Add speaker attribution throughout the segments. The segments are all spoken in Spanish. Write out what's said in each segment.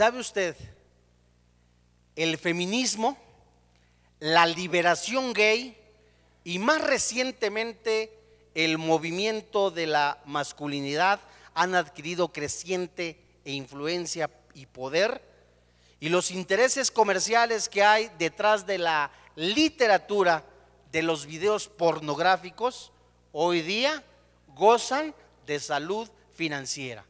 Speaker 1: ¿Sabe usted? El feminismo, la liberación gay y más recientemente el movimiento de la masculinidad han adquirido creciente e influencia y poder y los intereses comerciales que hay detrás de la literatura de los videos pornográficos hoy día gozan de salud financiera.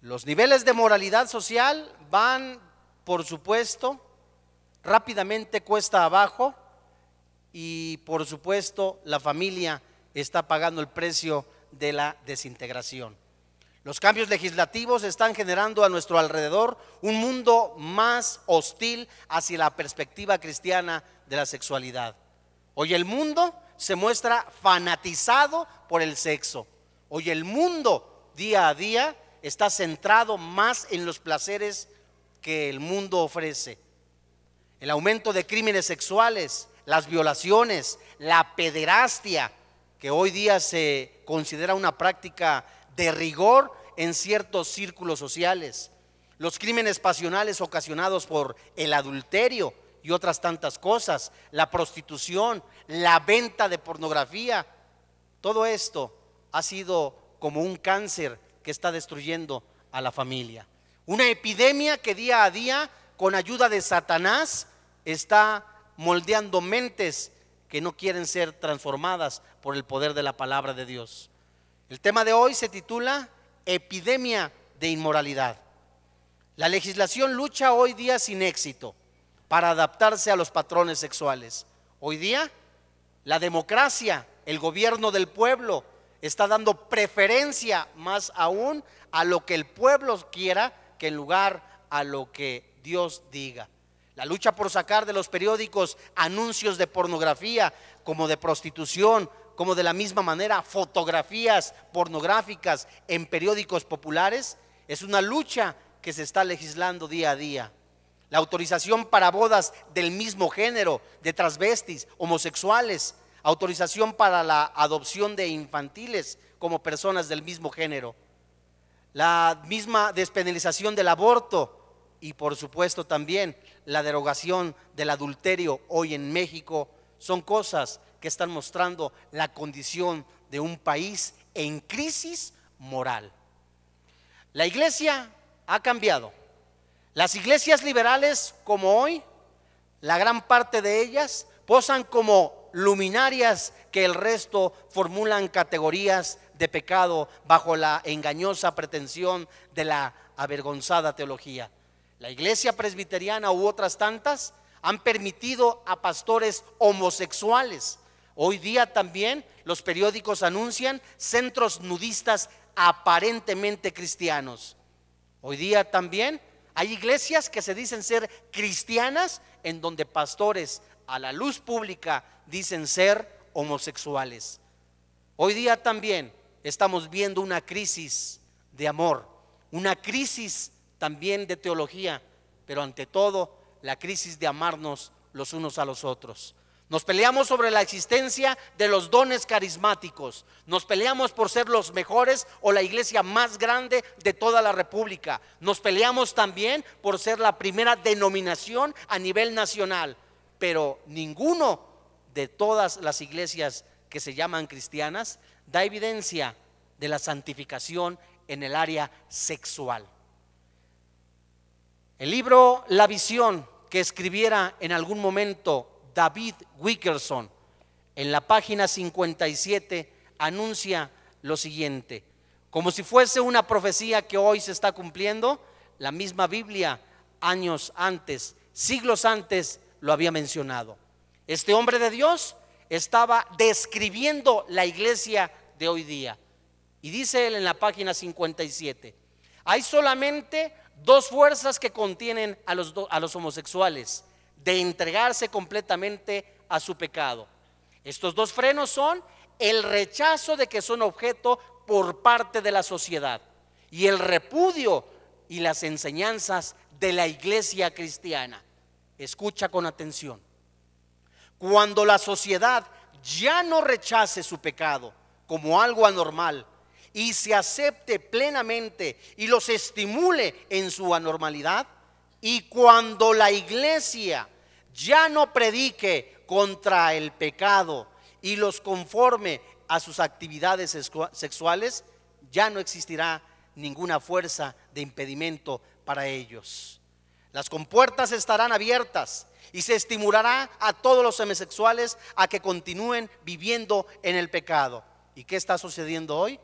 Speaker 1: Los niveles de moralidad social van, por supuesto, rápidamente cuesta abajo y por supuesto la familia está pagando el precio de la desintegración. Los cambios legislativos están generando a nuestro alrededor un mundo más hostil hacia la perspectiva cristiana de la sexualidad. Hoy el mundo se muestra fanatizado por el sexo. Hoy el mundo día a día está centrado más en los placeres que el mundo ofrece. El aumento de crímenes sexuales, las violaciones, la pederastia, que hoy día se considera una práctica de rigor en ciertos círculos sociales, los crímenes pasionales ocasionados por el adulterio y otras tantas cosas, la prostitución, la venta de pornografía, todo esto ha sido como un cáncer que está destruyendo a la familia. Una epidemia que día a día, con ayuda de Satanás, está moldeando mentes que no quieren ser transformadas por el poder de la palabra de Dios. El tema de hoy se titula Epidemia de inmoralidad. La legislación lucha hoy día sin éxito para adaptarse a los patrones sexuales. Hoy día, la democracia, el gobierno del pueblo, está dando preferencia más aún a lo que el pueblo quiera que en lugar a lo que Dios diga. La lucha por sacar de los periódicos anuncios de pornografía, como de prostitución, como de la misma manera fotografías pornográficas en periódicos populares, es una lucha que se está legislando día a día. La autorización para bodas del mismo género, de transvestis, homosexuales, autorización para la adopción de infantiles como personas del mismo género, la misma despenalización del aborto y por supuesto también la derogación del adulterio hoy en México son cosas que están mostrando la condición de un país en crisis moral. La iglesia ha cambiado. Las iglesias liberales como hoy, la gran parte de ellas posan como luminarias que el resto formulan categorías de pecado bajo la engañosa pretensión de la avergonzada teología. La iglesia presbiteriana u otras tantas han permitido a pastores homosexuales. Hoy día también los periódicos anuncian centros nudistas aparentemente cristianos. Hoy día también hay iglesias que se dicen ser cristianas en donde pastores a la luz pública dicen ser homosexuales. Hoy día también estamos viendo una crisis de amor, una crisis también de teología, pero ante todo la crisis de amarnos los unos a los otros. Nos peleamos sobre la existencia de los dones carismáticos. Nos peleamos por ser los mejores o la iglesia más grande de toda la República. Nos peleamos también por ser la primera denominación a nivel nacional pero ninguno de todas las iglesias que se llaman cristianas da evidencia de la santificación en el área sexual. El libro La visión que escribiera en algún momento David Wickerson en la página 57 anuncia lo siguiente, como si fuese una profecía que hoy se está cumpliendo, la misma Biblia años antes, siglos antes, lo había mencionado. Este hombre de Dios estaba describiendo la iglesia de hoy día. Y dice él en la página 57, hay solamente dos fuerzas que contienen a los, a los homosexuales de entregarse completamente a su pecado. Estos dos frenos son el rechazo de que son objeto por parte de la sociedad y el repudio y las enseñanzas de la iglesia cristiana. Escucha con atención. Cuando la sociedad ya no rechace su pecado como algo anormal y se acepte plenamente y los estimule en su anormalidad, y cuando la iglesia ya no predique contra el pecado y los conforme a sus actividades sexuales, ya no existirá ninguna fuerza de impedimento para ellos. Las compuertas estarán abiertas y se estimulará a todos los homosexuales a que continúen viviendo en el pecado. ¿Y qué está sucediendo hoy?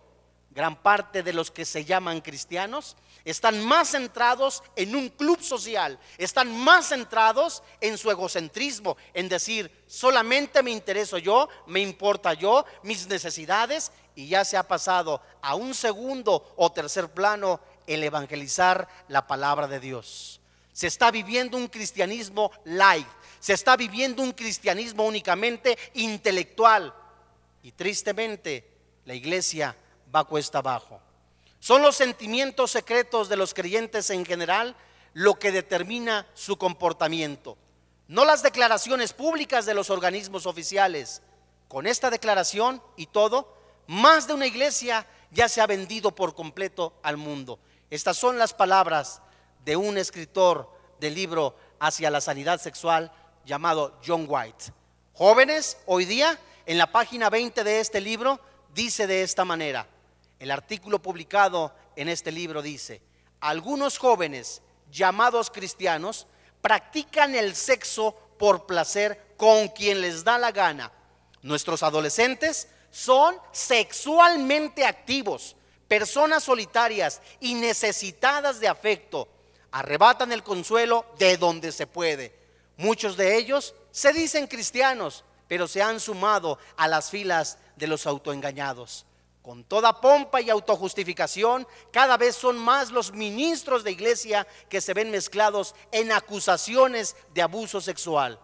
Speaker 1: Gran parte de los que se llaman cristianos están más centrados en un club social, están más centrados en su egocentrismo, en decir, solamente me intereso yo, me importa yo, mis necesidades, y ya se ha pasado a un segundo o tercer plano el evangelizar la palabra de Dios. Se está viviendo un cristianismo light, se está viviendo un cristianismo únicamente intelectual, y tristemente la iglesia va cuesta abajo. Son los sentimientos secretos de los creyentes en general lo que determina su comportamiento, no las declaraciones públicas de los organismos oficiales. Con esta declaración y todo, más de una iglesia ya se ha vendido por completo al mundo. Estas son las palabras de un escritor del libro Hacia la Sanidad Sexual llamado John White. Jóvenes, hoy día, en la página 20 de este libro, dice de esta manera, el artículo publicado en este libro dice, algunos jóvenes llamados cristianos practican el sexo por placer con quien les da la gana. Nuestros adolescentes son sexualmente activos, personas solitarias y necesitadas de afecto. Arrebatan el consuelo de donde se puede. Muchos de ellos se dicen cristianos, pero se han sumado a las filas de los autoengañados. Con toda pompa y autojustificación, cada vez son más los ministros de iglesia que se ven mezclados en acusaciones de abuso sexual.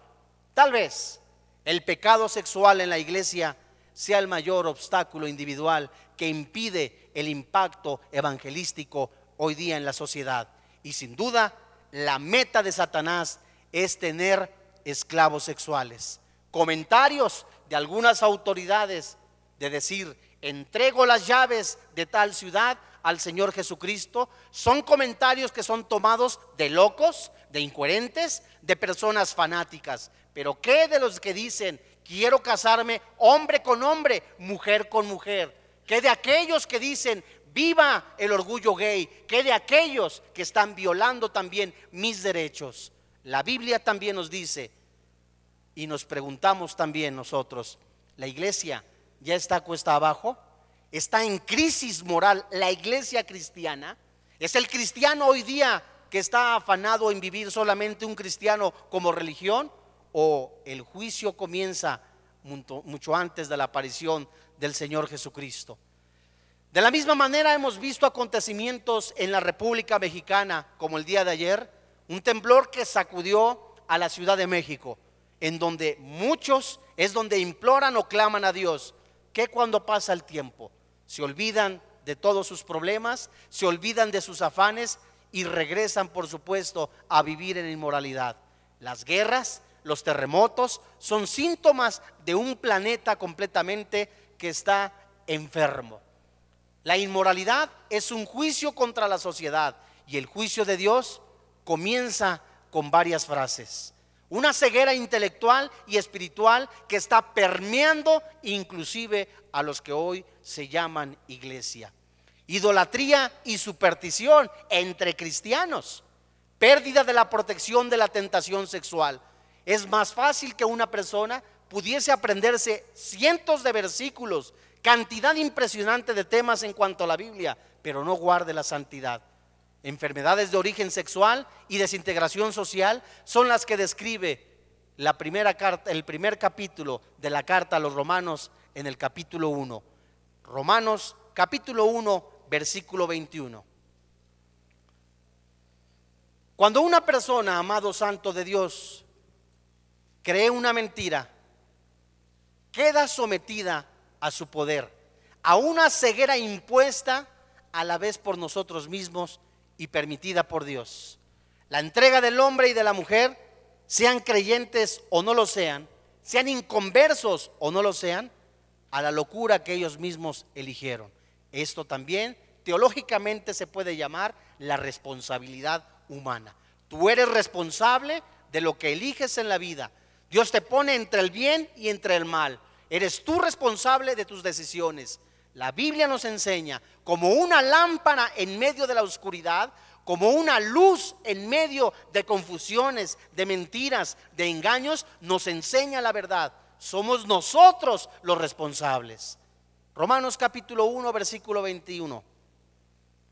Speaker 1: Tal vez el pecado sexual en la iglesia sea el mayor obstáculo individual que impide el impacto evangelístico hoy día en la sociedad. Y sin duda, la meta de Satanás es tener esclavos sexuales. Comentarios de algunas autoridades de decir, entrego las llaves de tal ciudad al Señor Jesucristo, son comentarios que son tomados de locos, de incoherentes, de personas fanáticas. Pero ¿qué de los que dicen, quiero casarme hombre con hombre, mujer con mujer? ¿Qué de aquellos que dicen, viva el orgullo gay? ¿Qué de aquellos que están violando también mis derechos? La Biblia también nos dice, y nos preguntamos también nosotros, la iglesia ya está cuesta abajo, está en crisis moral la iglesia cristiana, es el cristiano hoy día que está afanado en vivir solamente un cristiano como religión o el juicio comienza mucho antes de la aparición del Señor Jesucristo. De la misma manera hemos visto acontecimientos en la República Mexicana, como el día de ayer, un temblor que sacudió a la Ciudad de México, en donde muchos es donde imploran o claman a Dios, que cuando pasa el tiempo se olvidan de todos sus problemas, se olvidan de sus afanes y regresan, por supuesto, a vivir en inmoralidad. Las guerras, los terremotos son síntomas de un planeta completamente que está enfermo. La inmoralidad es un juicio contra la sociedad y el juicio de Dios comienza con varias frases una ceguera intelectual y espiritual que está permeando inclusive a los que hoy se llaman iglesia. Idolatría y superstición entre cristianos. Pérdida de la protección de la tentación sexual. Es más fácil que una persona pudiese aprenderse cientos de versículos, cantidad impresionante de temas en cuanto a la Biblia, pero no guarde la santidad enfermedades de origen sexual y desintegración social son las que describe el primer capítulo de la carta a los romanos en el capítulo 1. Romanos capítulo 1, versículo 21. Cuando una persona, amado santo de Dios, cree una mentira, queda sometida a su poder, a una ceguera impuesta a la vez por nosotros mismos y permitida por Dios. La entrega del hombre y de la mujer, sean creyentes o no lo sean, sean inconversos o no lo sean, a la locura que ellos mismos eligieron. Esto también teológicamente se puede llamar la responsabilidad humana. Tú eres responsable de lo que eliges en la vida. Dios te pone entre el bien y entre el mal. Eres tú responsable de tus decisiones. La Biblia nos enseña como una lámpara en medio de la oscuridad, como una luz en medio de confusiones, de mentiras, de engaños, nos enseña la verdad. Somos nosotros los responsables. Romanos capítulo 1, versículo 21.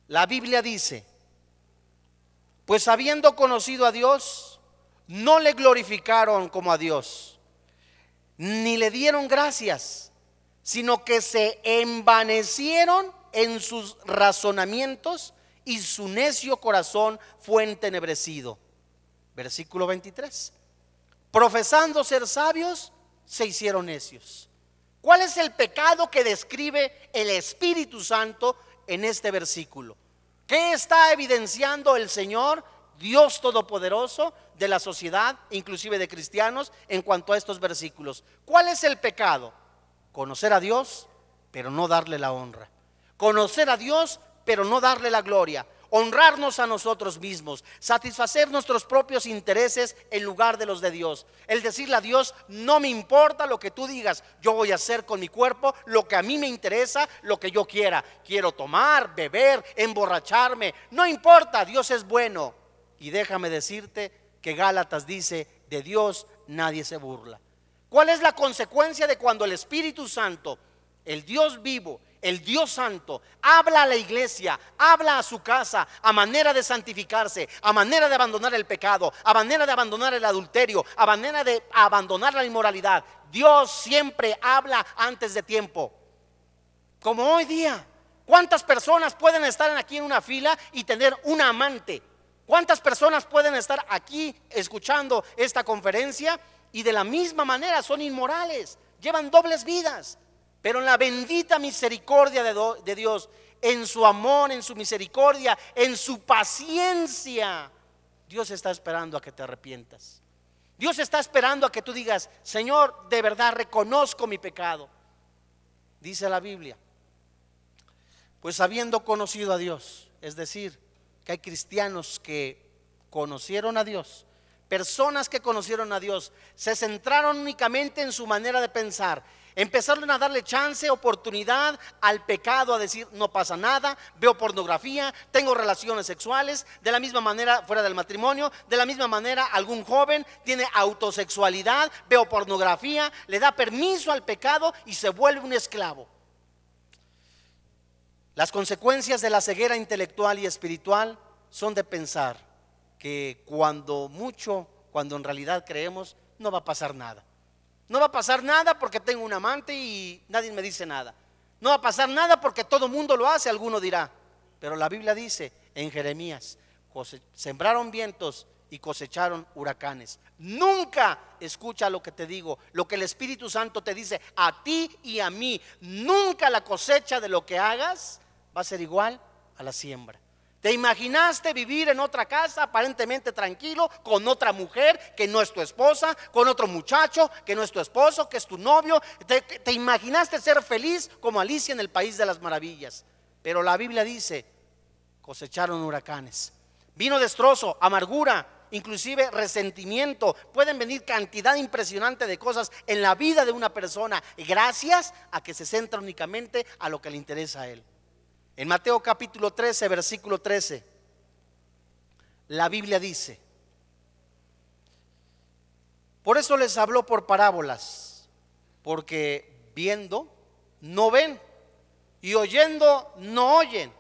Speaker 1: La Biblia dice, pues habiendo conocido a Dios, no le glorificaron como a Dios, ni le dieron gracias, sino que se envanecieron en sus razonamientos y su necio corazón fue entenebrecido. Versículo 23. Profesando ser sabios, se hicieron necios. ¿Cuál es el pecado que describe el Espíritu Santo en este versículo? ¿Qué está evidenciando el Señor, Dios Todopoderoso, de la sociedad, inclusive de cristianos, en cuanto a estos versículos? ¿Cuál es el pecado? Conocer a Dios, pero no darle la honra. Conocer a Dios, pero no darle la gloria. Honrarnos a nosotros mismos, satisfacer nuestros propios intereses en lugar de los de Dios. El decirle a Dios, no me importa lo que tú digas, yo voy a hacer con mi cuerpo lo que a mí me interesa, lo que yo quiera. Quiero tomar, beber, emborracharme, no importa, Dios es bueno. Y déjame decirte que Gálatas dice, de Dios nadie se burla. ¿Cuál es la consecuencia de cuando el Espíritu Santo, el Dios vivo, el Dios Santo, habla a la iglesia, habla a su casa, a manera de santificarse, a manera de abandonar el pecado, a manera de abandonar el adulterio, a manera de abandonar la inmoralidad. Dios siempre habla antes de tiempo. Como hoy día, ¿cuántas personas pueden estar aquí en una fila y tener un amante? ¿Cuántas personas pueden estar aquí escuchando esta conferencia y de la misma manera son inmorales? Llevan dobles vidas. Pero en la bendita misericordia de, Dios, en su amor, en su misericordia, en su paciencia, Dios está esperando a que te arrepientas. Dios está esperando a que tú digas, Señor, de verdad reconozco mi pecado. Dice la Biblia. Pues habiendo conocido a Dios, es decir, hay cristianos que conocieron a Dios, personas que conocieron a Dios, se centraron únicamente en su manera de pensar Empezaron a darle chance, oportunidad al pecado, a decir, no pasa nada, veo pornografía, tengo relaciones sexuales, de la misma manera fuera del matrimonio, de la misma manera algún joven tiene autosexualidad, veo pornografía, le da permiso al pecado y se vuelve un esclavo. Las consecuencias de la ceguera intelectual y espiritual son de pensar que cuando mucho, cuando en realidad creemos, no va a pasar nada. No va a pasar nada porque tengo un amante y nadie me dice nada. No va a pasar nada porque todo mundo lo hace, alguno dirá. Pero la Biblia dice en Jeremías, sembraron vientos y cosecharon huracanes. Nunca escucha lo que te digo, lo que el Espíritu Santo te dice a ti y a mí. Nunca la cosecha de lo que hagas va a ser igual a la siembra. ¿Te imaginaste vivir en otra casa aparentemente tranquilo con otra mujer que no es tu esposa, con otro muchacho que no es tu esposo, que es tu novio? ¿Te, imaginaste ser feliz como Alicia en el País de las Maravillas? Pero la Biblia dice, cosecharon huracanes. Vino destrozo, amargura, inclusive resentimiento. Pueden venir cantidad impresionante de cosas en la vida de una persona gracias a que se centra únicamente a lo que le interesa a él. En Mateo capítulo 13, versículo 13, la Biblia dice, por eso les habló por parábolas, porque viendo no ven y oyendo no oyen,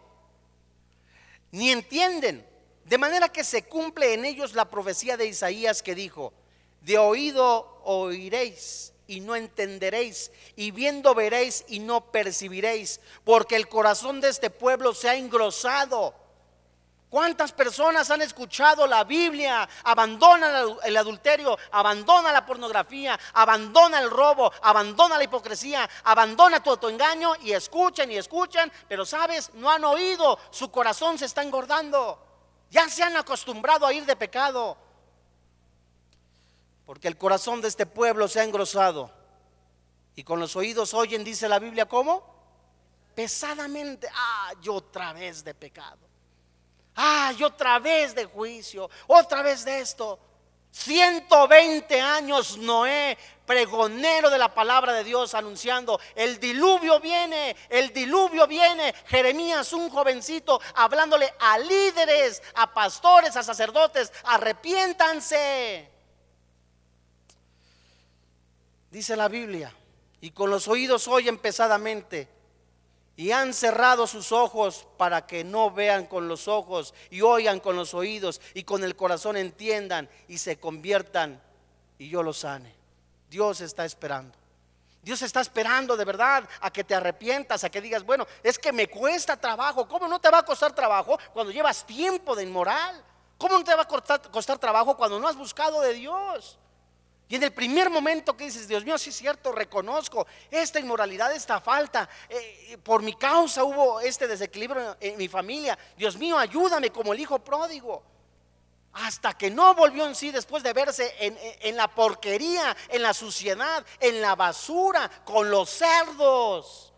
Speaker 1: ni entienden, de manera que se cumple en ellos la profecía de Isaías que dijo, de oído oiréis y no entenderéis, y viendo veréis y no percibiréis, porque el corazón de este pueblo se ha engrosado. ¿Cuántas personas han escuchado la Biblia? Abandonan el adulterio, abandona la pornografía, abandona el robo, abandona la hipocresía, abandona tu autoengaño y escuchan y escuchan, pero sabes, no han oído, su corazón se está engordando. Ya se han acostumbrado a ir de pecado. Porque el corazón de este pueblo se ha engrosado. Y con los oídos oyen, dice la Biblia, ¿cómo? pesadamente, ay, otra vez de pecado. Ay, otra vez de juicio, otra vez de esto. 120 años Noé, pregonero de la palabra de Dios, anunciando, el diluvio viene, el diluvio viene. Jeremías, un jovencito, hablándole a líderes, a pastores, a sacerdotes, arrepiéntanse. Dice la Biblia, y con los oídos oyen pesadamente y han cerrado sus ojos para que no vean con los ojos y oigan con los oídos y con el corazón entiendan y se conviertan y yo los sane. Dios está esperando. Dios está esperando de verdad a que te arrepientas, a que digas, bueno, es que me cuesta trabajo. ¿Cómo no te va a costar trabajo cuando llevas tiempo de inmoral? ¿Cómo no te va a costar, costar trabajo cuando no has buscado de Dios? Y en el primer momento que dices, Dios mío, sí es cierto, reconozco esta inmoralidad, esta falta, eh, por mi causa hubo este desequilibrio en mi familia, Dios mío, ayúdame como el hijo pródigo. Hasta que no volvió en sí después de verse en, en la porquería, en la suciedad, en la basura, con los cerdos.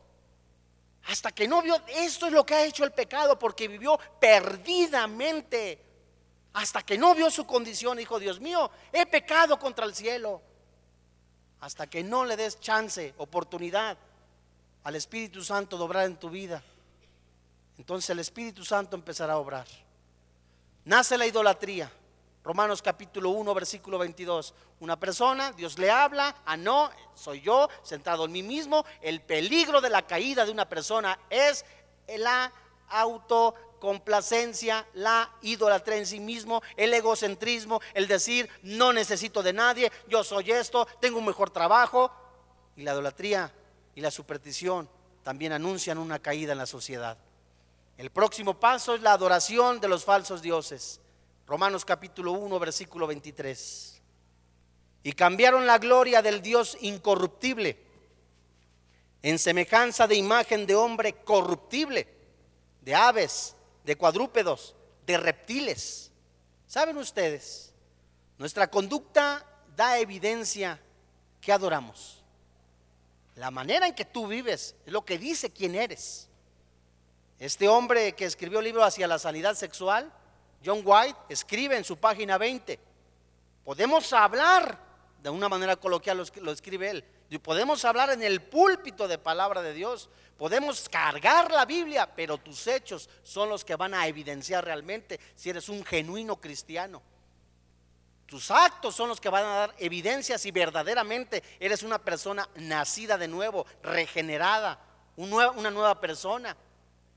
Speaker 1: Hasta que no vio, esto es lo que ha hecho el pecado, porque vivió perdidamente hasta que no vio su condición, dijo, Dios mío, he pecado contra el cielo. Hasta que no le des chance, oportunidad al Espíritu Santo de obrar en tu vida. Entonces el Espíritu Santo empezará a obrar. Nace la idolatría. Romanos capítulo 1, versículo 22. Una persona, Dios le habla, ah, no, soy yo, sentado en mí mismo. El peligro de la caída de una persona es la auto complacencia, la idolatría en sí mismo, el egocentrismo, el decir no necesito de nadie, yo soy esto, tengo un mejor trabajo. Y la idolatría y la superstición también anuncian una caída en la sociedad. El próximo paso es la adoración de los falsos dioses. Romanos capítulo 1, versículo 23. Y cambiaron la gloria del Dios incorruptible en semejanza de imagen de hombre corruptible, de aves, de cuadrúpedos, de reptiles. ¿Saben ustedes? Nuestra conducta da evidencia que adoramos. La manera en que tú vives es lo que dice quién eres. Este hombre que escribió el libro hacia la sanidad sexual, John White, escribe en su página 20, podemos hablar, de una manera coloquial lo escribe él, podemos hablar en el púlpito de palabra de Dios, Podemos cargar la Biblia, pero tus hechos son los que van a evidenciar realmente si eres un genuino cristiano. Tus actos son los que van a dar evidencia si verdaderamente eres una persona nacida de nuevo, regenerada, una nueva persona.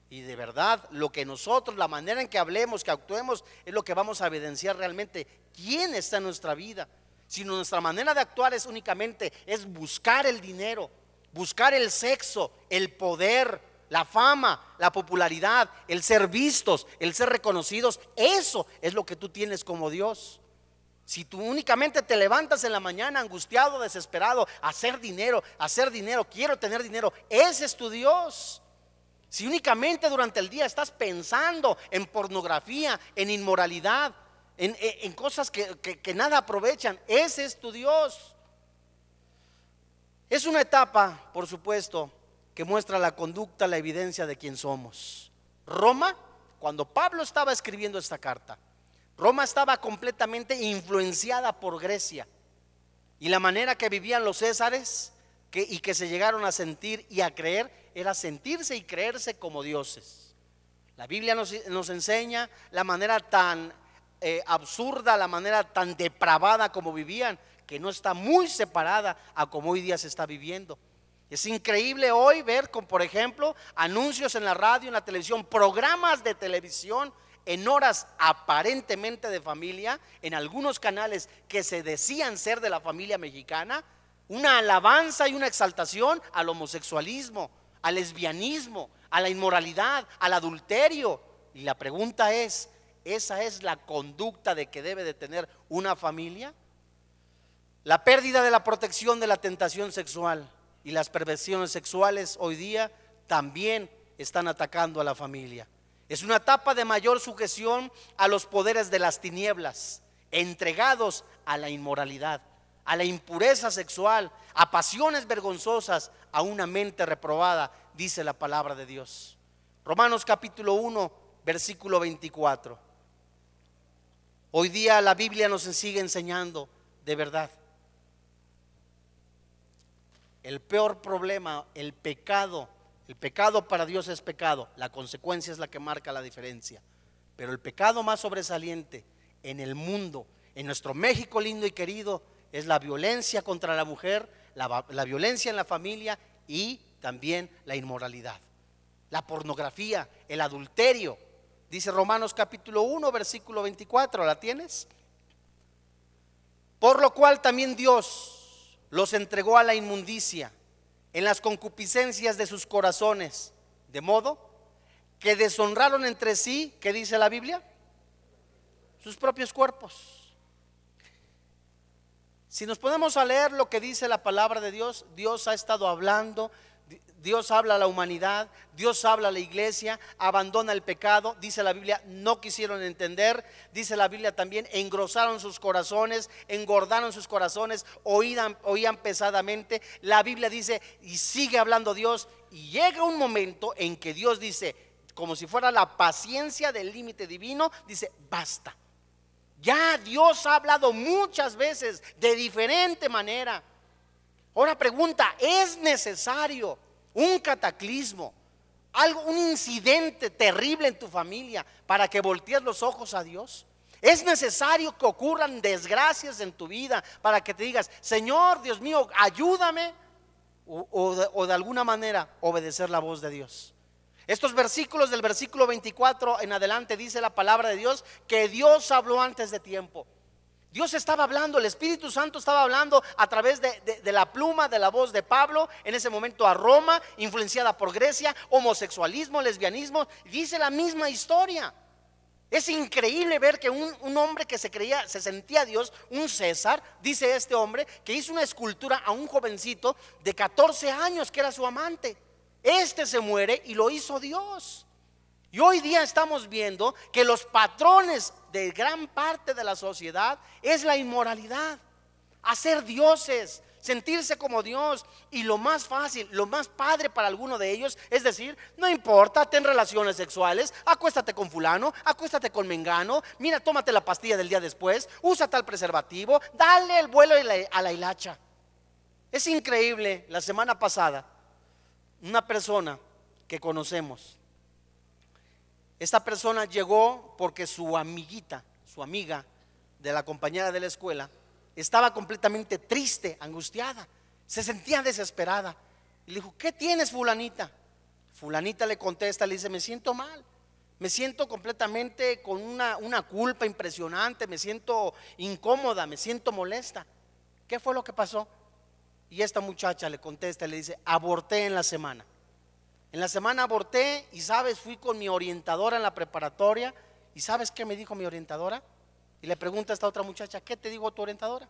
Speaker 1: Y de verdad, lo que nosotros, la manera en que hablemos, que actuemos, es lo que vamos a evidenciar realmente quién está en nuestra vida. Si nuestra manera de actuar es únicamente es buscar el dinero, buscar el sexo, el poder, la fama, la popularidad, el ser vistos, el ser reconocidos, eso es lo que tú tienes como Dios. Si tú únicamente te levantas en la mañana angustiado, desesperado, hacer dinero, hacer dinero, quiero tener dinero, ese es tu Dios. Si únicamente durante el día estás pensando en pornografía, en inmoralidad, en, cosas que, que nada aprovechan, ese es tu Dios. Es una etapa, por supuesto, que muestra la conducta, la evidencia de quién somos. Roma, cuando Pablo estaba escribiendo esta carta, Roma estaba completamente influenciada por Grecia. Y la manera que vivían los césares y que se llegaron a sentir y a creer era sentirse y creerse como dioses. La Biblia nos, enseña la manera tan eh, absurda, la manera tan depravada como vivían que no está muy separada a como hoy día se está viviendo. Es increíble hoy ver, con, por ejemplo, anuncios en la radio, en la televisión, programas de televisión en horas aparentemente de familia, en algunos canales que se decían ser de la familia mexicana, una alabanza y una exaltación al homosexualismo, al lesbianismo, a la inmoralidad, al adulterio. Y la pregunta es, ¿esa es la conducta de que debe de tener una familia? La pérdida de la protección de la tentación sexual y las perversiones sexuales hoy día también están atacando a la familia. Es una etapa de mayor sujeción a los poderes de las tinieblas, entregados a la inmoralidad, a la impureza sexual, a pasiones vergonzosas, a una mente reprobada, dice la palabra de Dios. Romanos capítulo 1, versículo 24. Hoy día la Biblia nos sigue enseñando de verdad. El peor problema, el pecado, el pecado para Dios es pecado, la consecuencia es la que marca la diferencia. Pero el pecado más sobresaliente en el mundo, en nuestro México lindo y querido, es la violencia contra la mujer, la, violencia en la familia y también la inmoralidad, la pornografía, el adulterio. Dice Romanos capítulo 1, versículo 24, ¿la tienes? Por lo cual también Dios los entregó a la inmundicia en las concupiscencias de sus corazones, de modo que deshonraron entre sí, ¿qué dice la Biblia? Sus propios cuerpos. Si nos ponemos a leer lo que dice la palabra de Dios, Dios ha estado hablando Dios habla a la humanidad, Dios habla a la iglesia, abandona el pecado, dice la Biblia, no quisieron entender, dice la Biblia también, engrosaron sus corazones, engordaron sus corazones, oían, pesadamente. La Biblia dice, y sigue hablando Dios, y llega un momento en que Dios dice, como si fuera la paciencia del límite divino, dice, basta. Ya Dios ha hablado muchas veces de diferente manera. Ahora pregunta, ¿es necesario un cataclismo, algo, un incidente terrible en tu familia para que voltees los ojos a Dios? Es necesario que ocurran desgracias en tu vida para que te digas, Señor, Dios mío, ayúdame. O, de, o de alguna manera obedecer la voz de Dios. Estos versículos del versículo 24 en adelante dice la palabra de Dios que Dios habló antes de tiempo. Dios estaba hablando, el Espíritu Santo estaba hablando a través de, la pluma, de la voz de Pablo, en ese momento a Roma, influenciada por Grecia, homosexualismo, lesbianismo, dice la misma historia. Es increíble ver que un, un, hombre que se creía, se sentía Dios, un César, dice este hombre, que hizo una escultura a un jovencito de 14 años que era su amante. Este se muere y lo hizo Dios. Y hoy día estamos viendo que los patrones de gran parte de la sociedad es la inmoralidad, hacer dioses, sentirse como Dios. Y lo más fácil, lo más padre para alguno de ellos es decir, no importa, ten relaciones sexuales, acuéstate con fulano, acuéstate con mengano, mira, tómate la pastilla del día después, usa tal preservativo, dale el vuelo a la hilacha. Es increíble, la semana pasada, una persona que conocemos, esta persona llegó porque su amiguita, su amiga de la compañera de la escuela, estaba completamente triste, angustiada, se sentía desesperada. Le dijo, ¿qué tienes fulanita? Fulanita le contesta, le dice, me siento mal, me siento completamente con una, una culpa impresionante, me siento incómoda, me siento molesta. ¿Qué fue lo que pasó? Y esta muchacha le contesta le dice, aborté en la semana. En la semana aborté y sabes, fui con mi orientadora en la preparatoria y sabes qué me dijo mi orientadora? Y le pregunta a esta otra muchacha, ¿qué te dijo tu orientadora?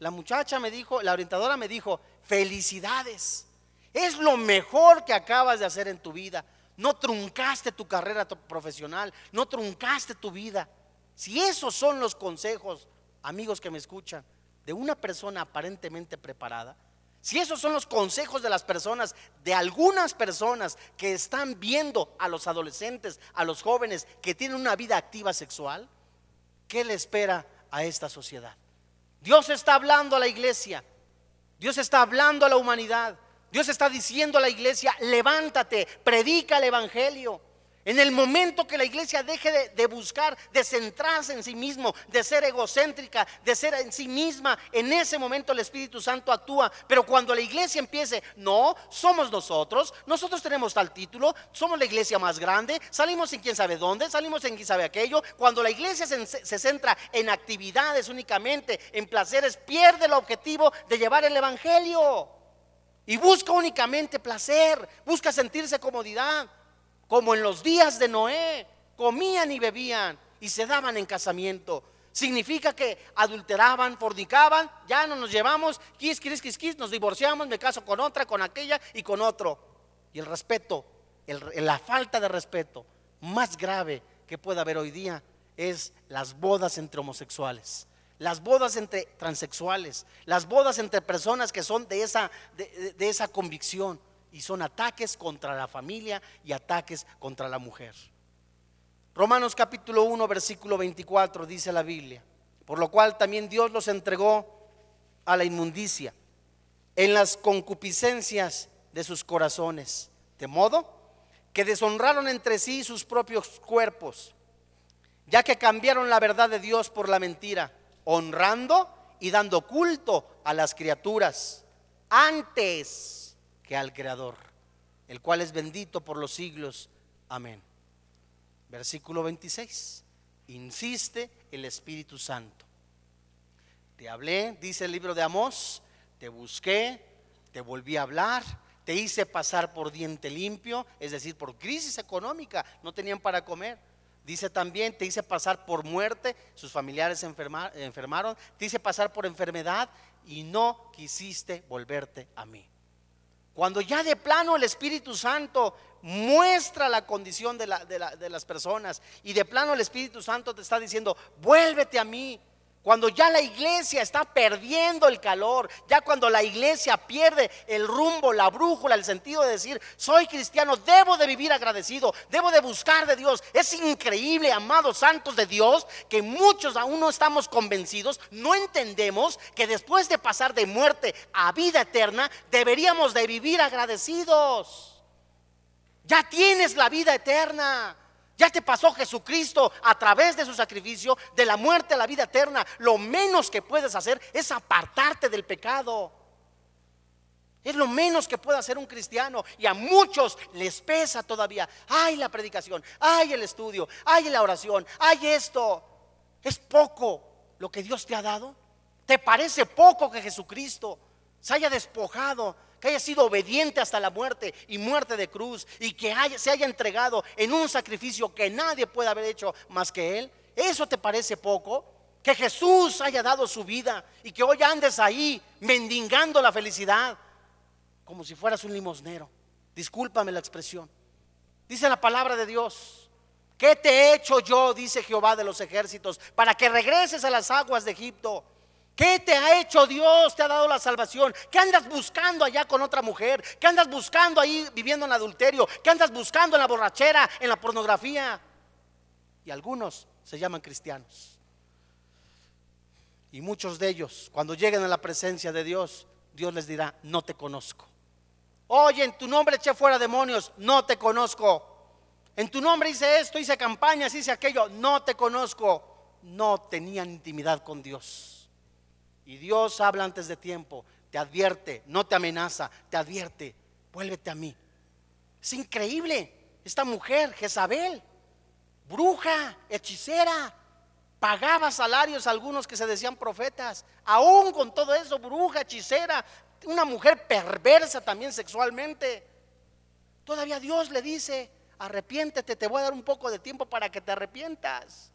Speaker 1: La muchacha me dijo, la orientadora me dijo, felicidades, es lo mejor que acabas de hacer en tu vida. No truncaste tu carrera profesional, no truncaste tu vida. Si esos son los consejos, amigos que me escuchan, de una persona aparentemente preparada, si esos son los consejos de las personas, de algunas personas que están viendo a los adolescentes, a los jóvenes que tienen una vida activa sexual, ¿qué le espera a esta sociedad? Dios está hablando a la iglesia, Dios está hablando a la humanidad, Dios está diciendo a la iglesia, levántate, predica el Evangelio. En el momento que la iglesia deje de, buscar, de centrarse en sí mismo, de ser egocéntrica, de ser en sí misma, en ese momento el Espíritu Santo actúa. Pero cuando la iglesia empiece, no, somos nosotros, nosotros tenemos tal título, somos la iglesia más grande, salimos en quién sabe dónde, salimos en quién sabe aquello. Cuando la iglesia se, se centra en actividades únicamente, en placeres, pierde el objetivo de llevar el Evangelio. Y busca únicamente placer, busca sentirse comodidad como en los días de Noé, comían y bebían y se daban en casamiento. Significa que adulteraban, fornicaban, ya no nos llevamos, quis, quis, quis, quis, nos divorciamos, me caso con otra, con aquella y con otro. Y el respeto, la falta de respeto más grave que puede haber hoy día es las bodas entre homosexuales, las bodas entre transexuales, las bodas entre personas que son de esa, de esa convicción. Y son ataques contra la familia y ataques contra la mujer. Romanos capítulo 1, versículo 24 dice la Biblia, por lo cual también Dios los entregó a la inmundicia en las concupiscencias de sus corazones, de modo que deshonraron entre sí sus propios cuerpos, ya que cambiaron la verdad de Dios por la mentira, honrando y dando culto a las criaturas antes que al Creador, el cual es bendito por los siglos. Amén. Versículo 26. Insiste el Espíritu Santo. Te hablé, dice el libro de Amós, te busqué, te volví a hablar, te hice pasar por diente limpio, es decir, por crisis económica, no tenían para comer. Dice también, te hice pasar por muerte, sus familiares enfermaron, te hice pasar por enfermedad y no quisiste volverte a mí. Cuando ya de plano el Espíritu Santo muestra la condición de, de, las personas y de plano el Espíritu Santo te está diciendo, vuélvete a mí. Cuando ya la iglesia está perdiendo el calor, ya cuando la iglesia pierde el rumbo, la brújula, el sentido de decir, soy cristiano, debo de vivir agradecido, debo de buscar de Dios. Es increíble, amados santos de Dios, que muchos aún no estamos convencidos, no entendemos que después de pasar de muerte a vida eterna, deberíamos de vivir agradecidos. Ya tienes la vida eterna. Ya te pasó Jesucristo a través de su sacrificio, de la muerte a la vida eterna. Lo menos que puedes hacer es apartarte del pecado. Es lo menos que puede hacer un cristiano. Y a muchos les pesa todavía. Ay, la predicación, ay, el estudio, ay, la oración, ay, esto. Es poco lo que Dios te ha dado. ¿Te parece poco que Jesucristo se haya despojado que haya sido obediente hasta la muerte y muerte de cruz y que se haya entregado en un sacrificio que nadie puede haber hecho más que Él. ¿Eso te parece poco? Que Jesús haya dado su vida y que hoy andes ahí mendigando la felicidad como si fueras un limosnero. Discúlpame la expresión. Dice la palabra de Dios. ¿Qué te he hecho yo, dice Jehová de los ejércitos, para que regreses a las aguas de Egipto? ¿Qué te ha hecho Dios? ¿Te ha dado la salvación? ¿Qué andas buscando allá con otra mujer? ¿Qué andas buscando ahí viviendo en adulterio? ¿Qué andas buscando en la borrachera, en la pornografía? Y algunos se llaman cristianos. Y muchos de ellos, cuando lleguen a la presencia de Dios, Dios les dirá, no te conozco. Oye, en tu nombre eché fuera demonios, no te conozco. En tu nombre hice esto, hice campañas, hice aquello, no te conozco. No tenían intimidad con Dios. Y Dios habla antes de tiempo, te advierte, no te amenaza, te advierte, vuélvete a mí. Es increíble, esta mujer, Jezabel, bruja, hechicera, pagaba salarios a algunos que se decían profetas, aún con todo eso, bruja, hechicera, una mujer perversa también sexualmente. Todavía Dios le dice, arrepiéntete, te voy a dar un poco de tiempo para que te arrepientas.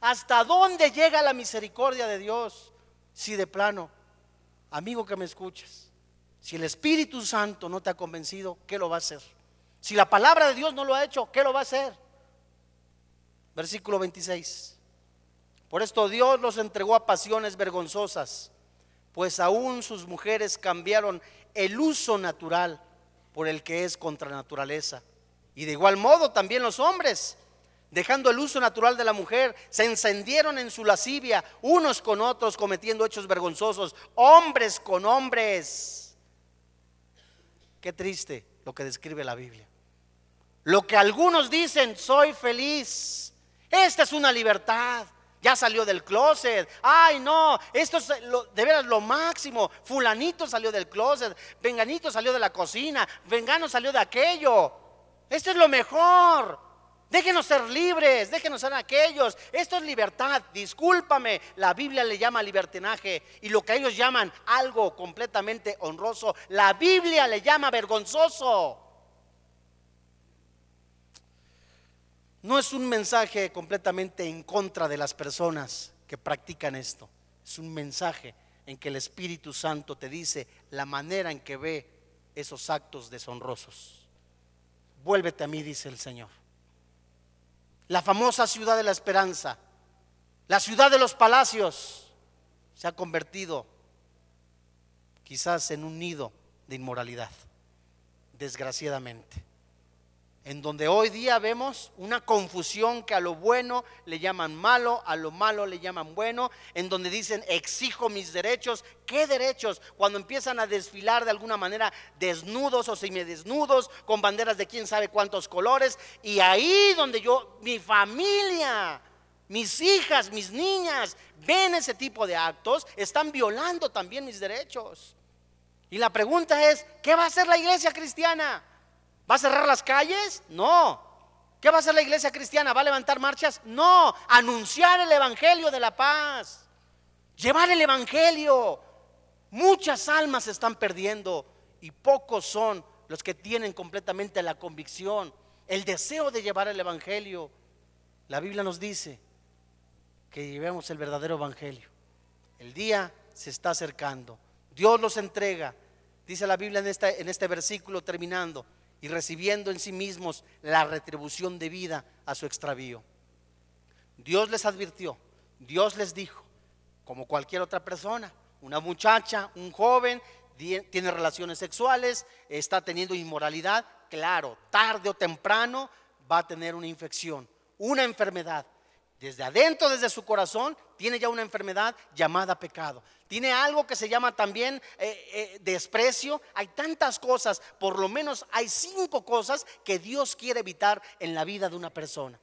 Speaker 1: ¿Hasta dónde llega la misericordia de Dios? Si de plano, amigo que me escuchas, si el Espíritu Santo no te ha convencido, ¿qué lo va a hacer? Si la palabra de Dios no lo ha hecho, ¿qué lo va a hacer? Versículo 26. Por esto Dios los entregó a pasiones vergonzosas, pues aún sus mujeres cambiaron el uso natural por el que es contra naturaleza. Y de igual modo también los hombres dejando el uso natural de la mujer, se encendieron en su lascivia, unos con otros, cometiendo hechos vergonzosos, hombres con hombres. Qué triste lo que describe la Biblia. Lo que algunos dicen, soy feliz. Esta es una libertad. Ya salió del closet. Ay, no, esto es de veras lo máximo. Fulanito salió del closet. Venganito salió de la cocina. Vengano salió de aquello. Esto es lo mejor. Déjenos ser libres, déjenos ser aquellos. Esto es libertad, discúlpame. La Biblia le llama libertinaje y lo que ellos llaman algo completamente honroso, la Biblia le llama vergonzoso. No es un mensaje completamente en contra de las personas que practican esto. Es un mensaje en que el Espíritu Santo te dice la manera en que ve esos actos deshonrosos. Vuélvete a mí, dice el Señor la famosa ciudad de la esperanza, la ciudad de los palacios, se ha convertido quizás en un nido de inmoralidad, desgraciadamente. En donde hoy día vemos una confusión que a lo bueno le llaman malo, a lo malo le llaman bueno, en donde dicen exijo mis derechos. ¿Qué derechos? Cuando empiezan a desfilar de alguna manera desnudos o semidesnudos, con banderas de quién sabe cuántos colores, y ahí donde yo, mi familia, mis hijas, mis niñas, ven ese tipo de actos, están violando también mis derechos. Y la pregunta es, ¿qué va a hacer la iglesia cristiana? ¿Va a cerrar las calles? No. ¿Qué va a hacer la iglesia cristiana? ¿Va a levantar marchas? No. Anunciar el Evangelio de la paz. Llevar el Evangelio. Muchas almas se están perdiendo y pocos son los que tienen completamente la convicción, el deseo de llevar el Evangelio. La Biblia nos dice que llevemos el verdadero Evangelio. El día se está acercando. Dios los entrega. Dice la Biblia en, en este versículo terminando y recibiendo en sí mismos la retribución de vida a su extravío. Dios les advirtió, Dios les dijo, como cualquier otra persona, una muchacha, un joven, tiene relaciones sexuales, está teniendo inmoralidad, claro, tarde o temprano va a tener una infección, una enfermedad. Desde adentro, desde su corazón, tiene ya una enfermedad llamada pecado. Tiene algo que se llama también eh, eh, desprecio. Hay tantas cosas, por lo menos hay cinco cosas que Dios quiere evitar en la vida de una persona.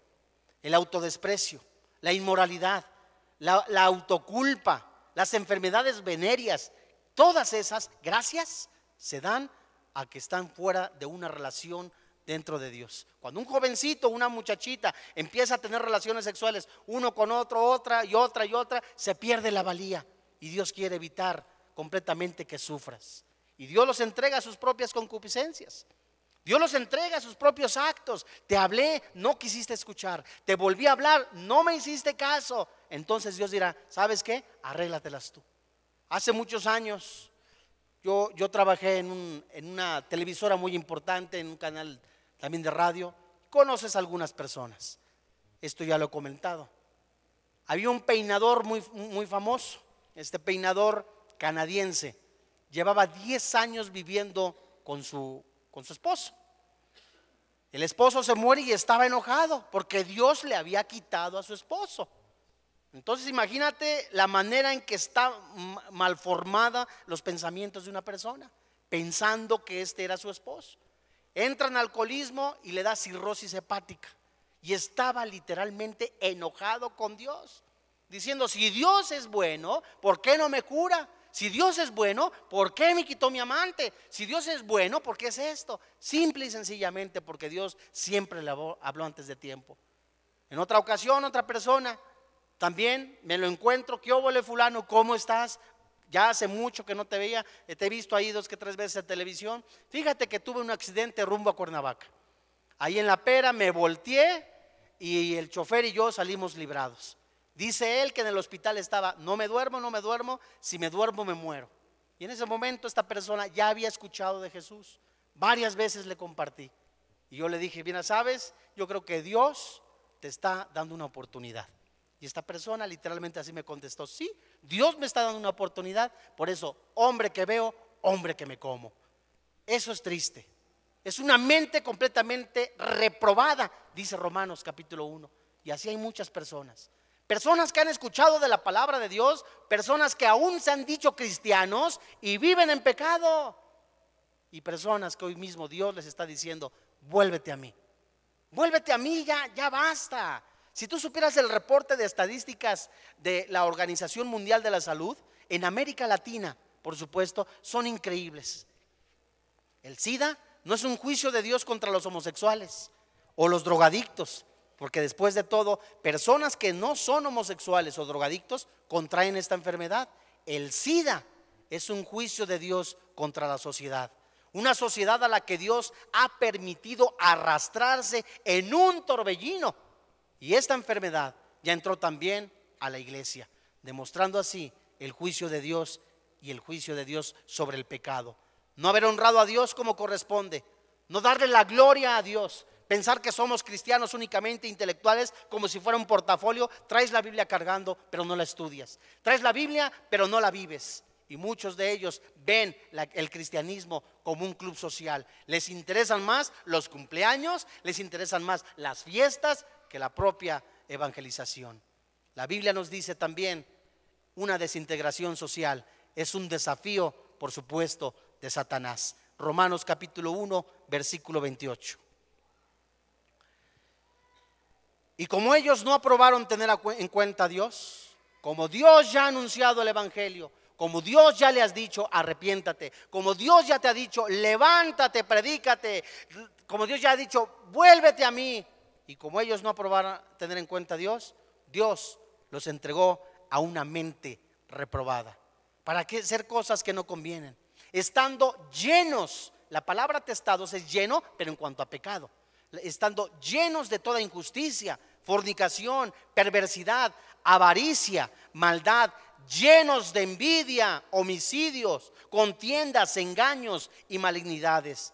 Speaker 1: El autodesprecio, la inmoralidad, la, la autoculpa, las enfermedades venéreas. Todas esas, gracias, se dan a que están fuera de una relación dentro de Dios. Cuando un jovencito, una muchachita empieza a tener relaciones sexuales uno con otro, otra y otra y otra, se pierde la valía y Dios quiere evitar completamente que sufras. Y Dios los entrega a sus propias concupiscencias. Dios los entrega a sus propios actos. Te hablé, no quisiste escuchar. Te volví a hablar, no me hiciste caso. Entonces Dios dirá, ¿sabes qué? Arréglatelas tú. Hace muchos años yo, yo trabajé en, en una televisora muy importante, en un canal también de radio. Conoces a algunas personas. Esto ya lo he comentado. Había un peinador muy, muy famoso este peinador canadiense, llevaba 10 años viviendo con su, con su esposo. El esposo se muere y estaba enojado porque Dios le había quitado a su esposo. Entonces imagínate la manera en que está malformada los pensamientos de una persona, pensando que este era su esposo. Entra en alcoholismo y le da cirrosis hepática. Y estaba literalmente enojado con Dios diciendo, si Dios es bueno, ¿por qué no me cura? Si Dios es bueno, ¿por qué me quitó mi amante? Si Dios es bueno, ¿por qué es esto? Simple y sencillamente porque Dios siempre le habló, antes de tiempo. En otra ocasión, otra persona, también me lo encuentro, ¿qué óvole fulano? ¿Cómo estás? Ya hace mucho que no te veía, te he visto ahí dos que tres veces en televisión. Fíjate que tuve un accidente rumbo a Cuernavaca. Ahí en la pera me volteé y el chofer y yo salimos librados. Dice él que en el hospital estaba, no me duermo, no me duermo, si me duermo me muero. Y en ese momento esta persona ya había escuchado de Jesús. Varias veces le compartí. Y yo le dije, bien, ¿sabes? Yo creo que Dios te está dando una oportunidad. Y esta persona literalmente así me contestó, sí, Dios me está dando una oportunidad. Por eso, hombre que veo, hombre que me como. Eso es triste. Es una mente completamente reprobada, dice Romanos capítulo 1. Y así hay muchas personas. Personas que han escuchado de la palabra de Dios, personas que aún se han dicho cristianos y viven en pecado. Y personas que hoy mismo Dios les está diciendo, vuélvete a mí. Vuélvete a mí, ya, ya basta. Si tú supieras el reporte de estadísticas de la Organización Mundial de la Salud, en América Latina, por supuesto, son increíbles. El SIDA no es un juicio de Dios contra los homosexuales o los drogadictos. Porque después de todo, personas que no son homosexuales o drogadictos contraen esta enfermedad. El SIDA es un juicio de Dios contra la sociedad. Una sociedad a la que Dios ha permitido arrastrarse en un torbellino. Y esta enfermedad ya entró también a la iglesia, demostrando así el juicio de Dios y el juicio de Dios sobre el pecado. No haber honrado a Dios como corresponde, no darle la gloria a Dios, Pensar que somos cristianos únicamente intelectuales como si fuera un portafolio. Traes la Biblia cargando, pero no la estudias. Traes la Biblia, pero no la vives. y muchos de ellos ven el cristianismo como un club social. Les interesan más los cumpleaños, les interesan más las fiestas que la propia evangelización. La Biblia nos dice también una desintegración social. Es un desafío, por supuesto, de Satanás. Romanos capítulo 1, versículo 28. Y como ellos no aprobaron tener en cuenta a Dios, como Dios ya ha anunciado el Evangelio, como Dios ya le has dicho, arrepiéntate, como Dios ya te ha dicho, levántate, predícate, como Dios ya ha dicho, vuélvete a mí, y como ellos no aprobaron tener en cuenta a Dios, Dios los entregó a una mente reprobada. ¿Para qué hacer cosas que no convienen? Estando llenos, la palabra testados es lleno, pero en cuanto a pecado estando llenos de toda injusticia, fornicación, perversidad, avaricia, maldad, llenos de envidia, homicidios, contiendas, engaños y malignidades,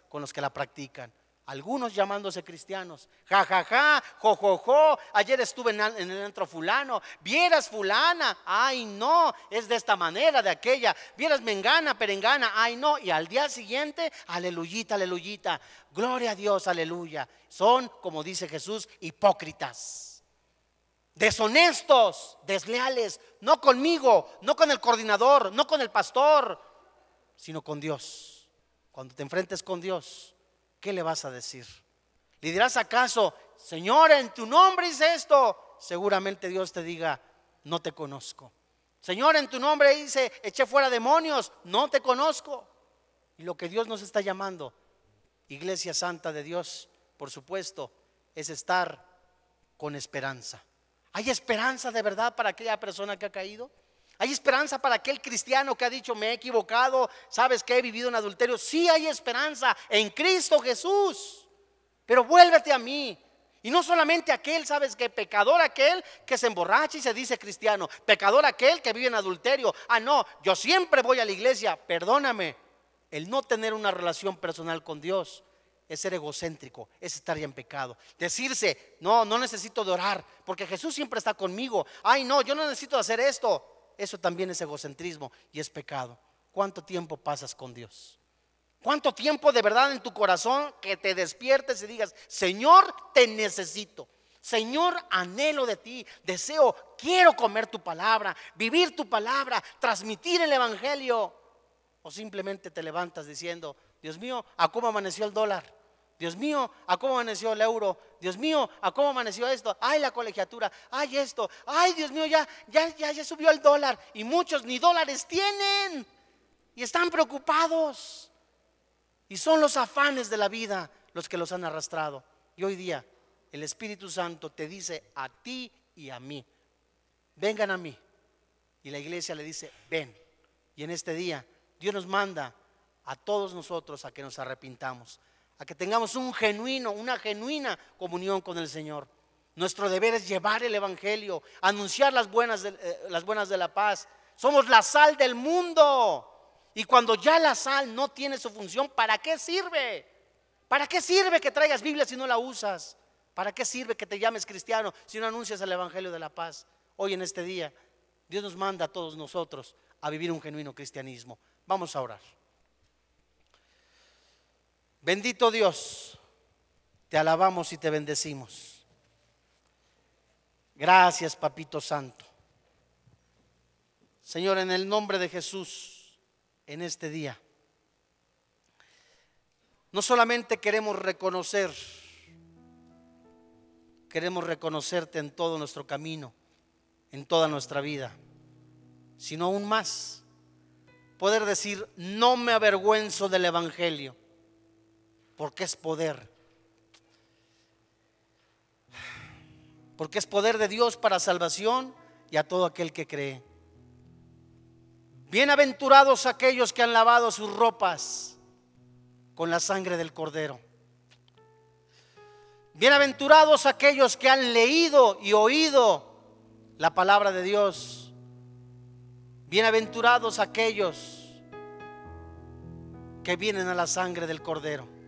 Speaker 1: con los que la practican algunos llamándose cristianos. Ja, ja, ja, jo, jo, jo. Ayer estuve en el entro fulano. Vieras fulana. Ay, no, es de esta manera, de aquella. Vieras mengana, perengana. Ay, no. Y al día siguiente, aleluyita, aleluyita. Gloria a Dios, aleluya. Son, como dice Jesús, hipócritas. Deshonestos, desleales. No conmigo, no con el coordinador, no con el pastor, sino con Dios. Cuando te enfrentes con Dios ¿qué le vas a decir? ¿Le dirás acaso, Señor, en tu nombre hice esto? Seguramente Dios te diga, no te conozco. Señor, en tu nombre hice, eché fuera demonios, no te conozco. Y lo que Dios nos está llamando, Iglesia Santa de Dios, por supuesto, es estar con esperanza. ¿Hay esperanza de verdad para aquella persona que ha caído? ¿Hay esperanza para aquel cristiano que ha dicho, me he equivocado, sabes que he vivido en adulterio? Sí hay esperanza en Cristo Jesús, pero vuélvete a mí. Y no solamente aquel, sabes que pecador aquel que se emborracha y se dice cristiano, pecador aquel que vive en adulterio. Ah, no, yo siempre voy a la iglesia, perdóname. El no tener una relación personal con Dios es ser egocéntrico, es estar ya en pecado. Decirse, no, no necesito de orar, porque Jesús siempre está conmigo. Ay, no, yo no necesito hacer esto. Eso también es egocentrismo y es pecado. ¿Cuánto tiempo pasas con Dios? ¿Cuánto tiempo de verdad en tu corazón que te despiertes y digas, Señor, te necesito? Señor, anhelo de ti, deseo, quiero comer tu palabra, vivir tu palabra, transmitir el Evangelio. O simplemente te levantas diciendo, Dios mío, ¿a cómo amaneció el dólar? Dios mío, ¿a cómo amaneció el euro? Dios mío, ¿a cómo amaneció esto? Ay, la colegiatura, ay esto, ay Dios mío, ya, ya, ya, ya subió el dólar y muchos ni dólares tienen y están preocupados. Y son los afanes de la vida los que los han arrastrado. Y hoy día el Espíritu Santo te dice a ti y a mí, vengan a mí. Y la iglesia le dice, ven. Y en este día Dios nos manda a todos nosotros a que nos arrepintamos a que tengamos un genuino, una genuina comunión con el Señor. Nuestro deber es llevar el Evangelio, anunciar las buenas, de, eh, las buenas de la paz. Somos la sal del mundo. Y cuando ya la sal no tiene su función, ¿para qué sirve? ¿Para qué sirve que traigas Biblia si no la usas? ¿Para qué sirve que te llames cristiano si no anuncias el Evangelio de la paz? Hoy en este día, Dios nos manda a todos nosotros a vivir un genuino cristianismo. Vamos a orar. Bendito Dios, te alabamos y te bendecimos. Gracias, Papito Santo. Señor, en el nombre de Jesús, en este día, no solamente queremos reconocer, queremos reconocerte en todo nuestro camino, en toda nuestra vida, sino aún más, poder decir, no me avergüenzo del Evangelio porque es poder. Porque es poder de Dios para salvación y a todo aquel que cree. Bienaventurados aquellos que han lavado sus ropas con la sangre del cordero. Bienaventurados aquellos que han leído y oído la palabra de Dios. Bienaventurados aquellos que vienen a la sangre del cordero.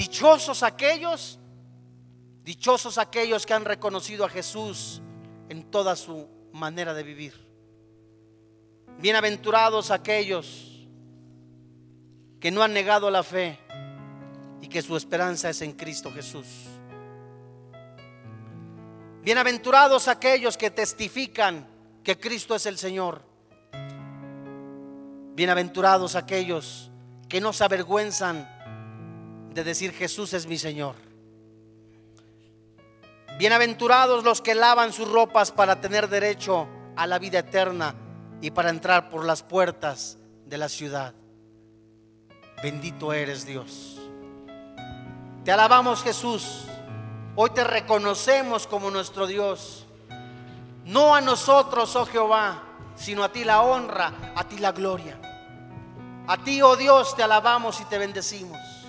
Speaker 1: Dichosos aquellos, dichosos aquellos que han reconocido a Jesús en toda su manera de vivir. Bienaventurados aquellos que no han negado la fe y que su esperanza es en Cristo Jesús. Bienaventurados aquellos que testifican que Cristo es el Señor. Bienaventurados aquellos que no se avergüenzan de decir Jesús es mi Señor. Bienaventurados los que lavan sus ropas para tener derecho a la vida eterna y para entrar por las puertas de la ciudad. Bendito eres Dios. Te alabamos Jesús. Hoy te reconocemos como nuestro Dios. No a nosotros, oh Jehová, sino a ti la honra, a ti la gloria. A ti, oh Dios, te alabamos y te bendecimos.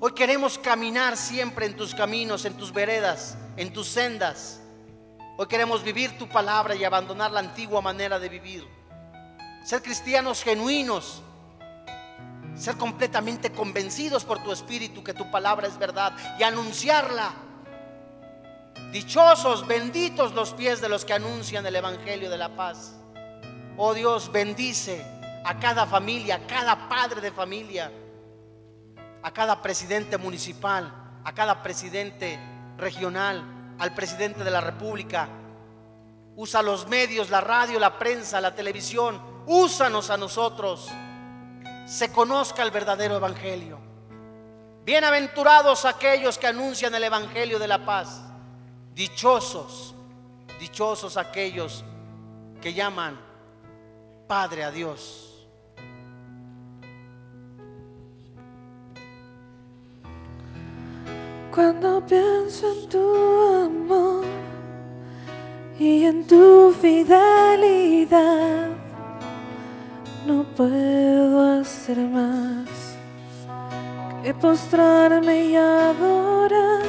Speaker 1: Hoy queremos caminar siempre en tus caminos, en tus veredas, en tus sendas Hoy queremos vivir tu palabra y abandonar la antigua manera de vivir. Ser cristianos genuinos. Ser completamente convencidos por tu espíritu que tu palabra es verdad y anunciarla. Dichosos, benditos los pies de los que anuncian el Evangelio de la paz. Oh Dios, bendice a cada familia, a cada padre de familia, a cada presidente municipal, a cada presidente regional, al presidente de la República. Usa los medios, la radio, la prensa, la televisión. Úsanos a nosotros. Se conozca el verdadero evangelio. Bienaventurados aquellos que anuncian el evangelio de la paz. Dichosos, dichosos aquellos que llaman Padre a Dios.
Speaker 2: Cuando pienso en tu amor y en tu fidelidad, no puedo hacer más que postrarme y adorar.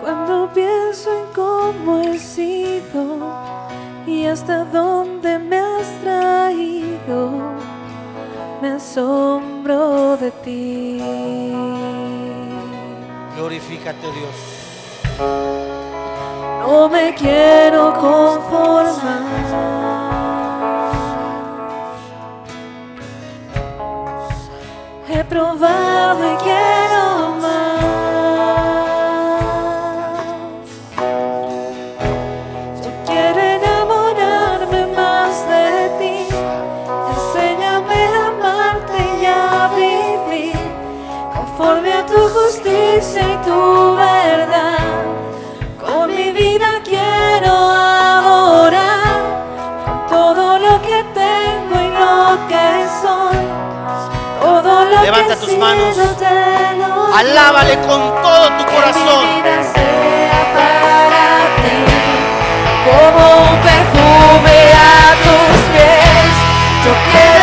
Speaker 2: Cuando pienso en cómo he sido y hasta dónde me has traído, me asombro de ti.
Speaker 1: Glorifícate, Dios.
Speaker 2: No me quiero conformar. He probado y quiero
Speaker 1: Levanta tus manos. Alábale con todo tu corazón.
Speaker 2: Como un perfume a tus pies. Yo quiero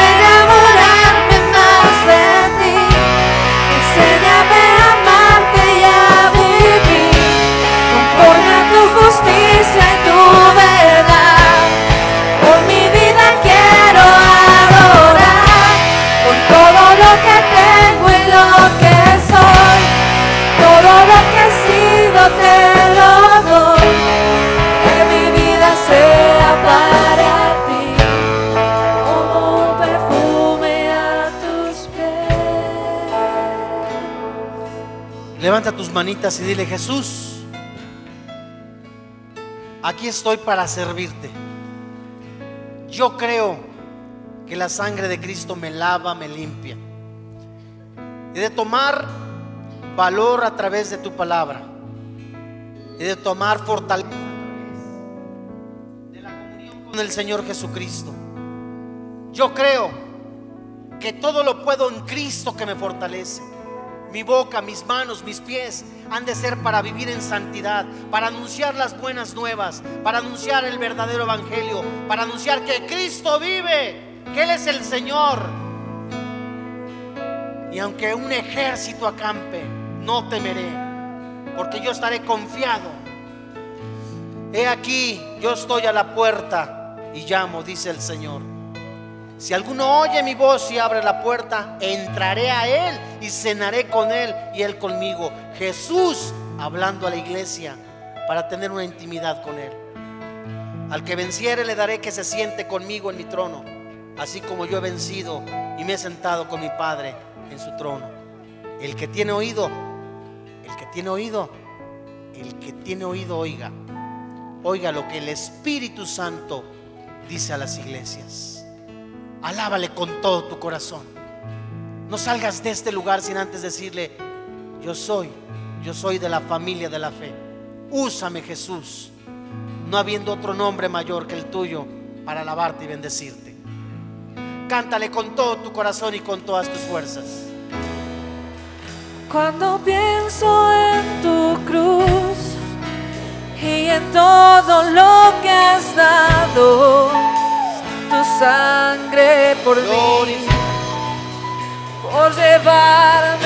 Speaker 1: manitas y dile, Jesús, aquí estoy para servirte. Yo creo que la sangre de Cristo me lava, me limpia. Y de tomar valor a través de tu palabra. Y de tomar fortaleza de la comunión con el Señor Jesucristo. Yo creo que todo lo puedo en Cristo que me fortalece. Mi boca, mis manos, mis pies han de ser para vivir en santidad, para anunciar las buenas nuevas, para anunciar el verdadero evangelio, para anunciar que Cristo vive, que Él es el Señor. Y aunque un ejército acampe, no temeré, porque yo estaré confiado. He aquí, yo estoy a la puerta y llamo, dice el Señor. Si alguno oye mi voz y abre la puerta, entraré a él y cenaré con él y él conmigo. Jesús hablando a la iglesia para tener una intimidad con él. Al que venciere le daré que se siente conmigo en mi trono, así como yo he vencido y me he sentado con mi Padre en su trono. El que tiene oído, el que tiene oído, el que tiene oído, oiga. Oiga lo que el Espíritu Santo dice a las iglesias. Alábale con todo tu corazón. No salgas de este lugar sin antes decirle, yo soy, yo soy de la familia de la fe. Úsame Jesús, no habiendo otro nombre mayor que el tuyo para alabarte y bendecirte. Cántale con todo tu corazón y con todas tus fuerzas.
Speaker 2: Cuando pienso en tu cruz y en todo lo que has dado, tu sangre por mí, por llevar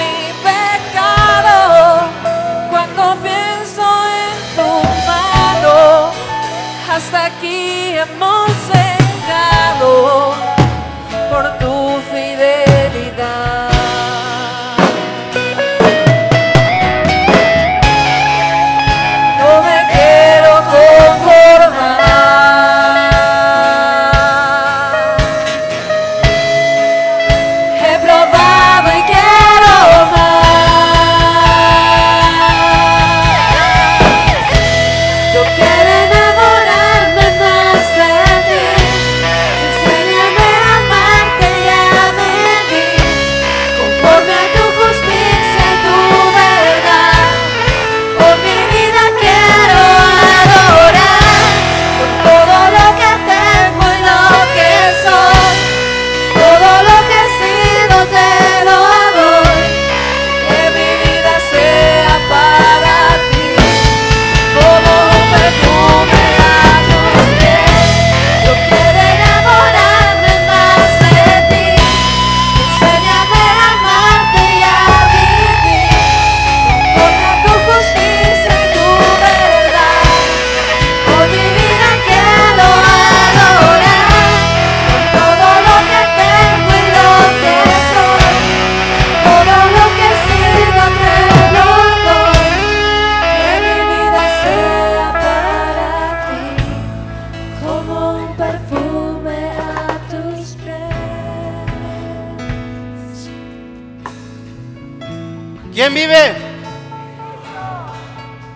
Speaker 1: ¿Quién vive?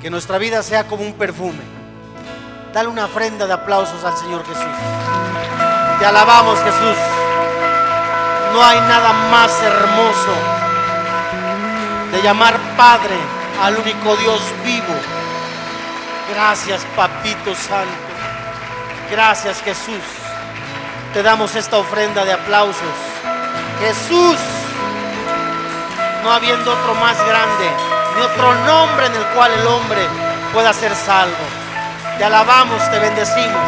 Speaker 1: Que nuestra vida sea como un perfume. Dale una ofrenda de aplausos al Señor Jesús. Te alabamos Jesús. No hay nada más hermoso de llamar Padre al único Dios vivo. Gracias Papito Santo. Gracias Jesús. Te damos esta ofrenda de aplausos. Jesús no habiendo otro más grande, ni otro nombre en el cual el hombre pueda ser salvo. Te alabamos, te bendecimos.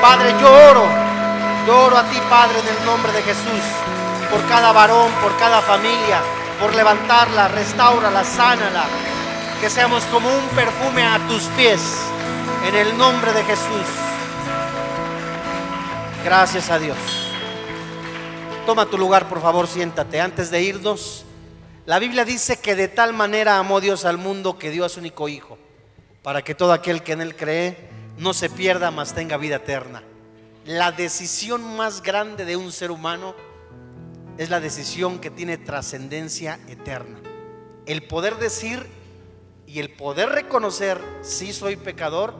Speaker 1: Padre, yo oro, yo oro a ti, Padre, en el nombre de Jesús, por cada varón, por cada familia, por levantarla, restaurala, sánala, que seamos como un perfume a tus pies, en el nombre de Jesús. Gracias a Dios. Toma tu lugar, por favor, siéntate. Antes de irnos, la Biblia dice que de tal manera amó Dios al mundo que dio a su único Hijo, para que todo aquel que en Él cree no se pierda, mas tenga vida eterna. La decisión más grande de un ser humano es la decisión que tiene trascendencia eterna. El poder decir y el poder reconocer si soy pecador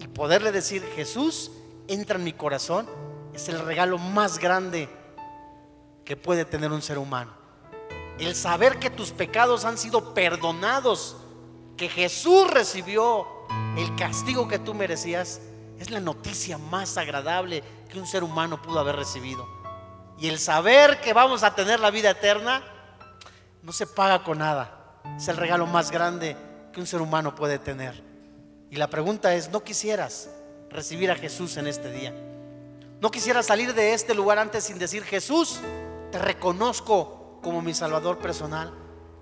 Speaker 1: y poderle decir Jesús entra en mi corazón es el regalo más grande que puede tener un ser humano. El saber que tus pecados han sido perdonados, que Jesús recibió el castigo que tú merecías, es la noticia más agradable que un ser humano pudo haber recibido. Y el saber que vamos a tener la vida eterna no se paga con nada. Es el regalo más grande que un ser humano puede tener. Y la pregunta es, ¿no quisieras recibir a Jesús en este día? ¿No quisieras salir de este lugar antes sin decir, Jesús, te reconozco como mi Salvador personal?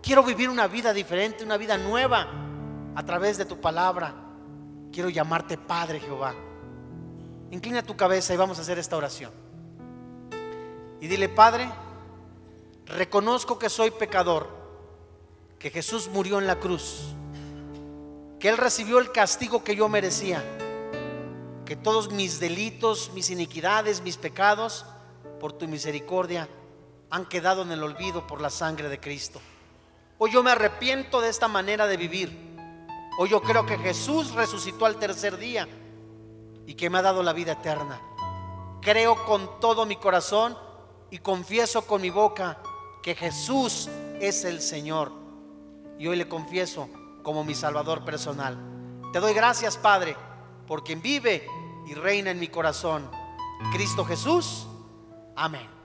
Speaker 1: Quiero vivir una vida diferente, una vida nueva a través de tu palabra. Quiero llamarte Padre Jehová. Inclina tu cabeza y vamos a hacer esta oración. Y dile, Padre, reconozco que soy pecador, que Jesús murió en la cruz, que Él recibió el castigo que yo merecía, que todos mis delitos, mis iniquidades, mis pecados, por tu misericordia, han quedado en el olvido por la sangre de Cristo. Hoy yo me arrepiento de esta manera de vivir. Hoy yo creo que Jesús resucitó al tercer día y que me ha dado la vida eterna. Creo con todo mi corazón y confieso con mi boca que Jesús es el Señor. Y hoy le confieso como mi Salvador personal. Te doy gracias, Padre, por quien vive y reina en mi corazón. Cristo Jesús. Amén.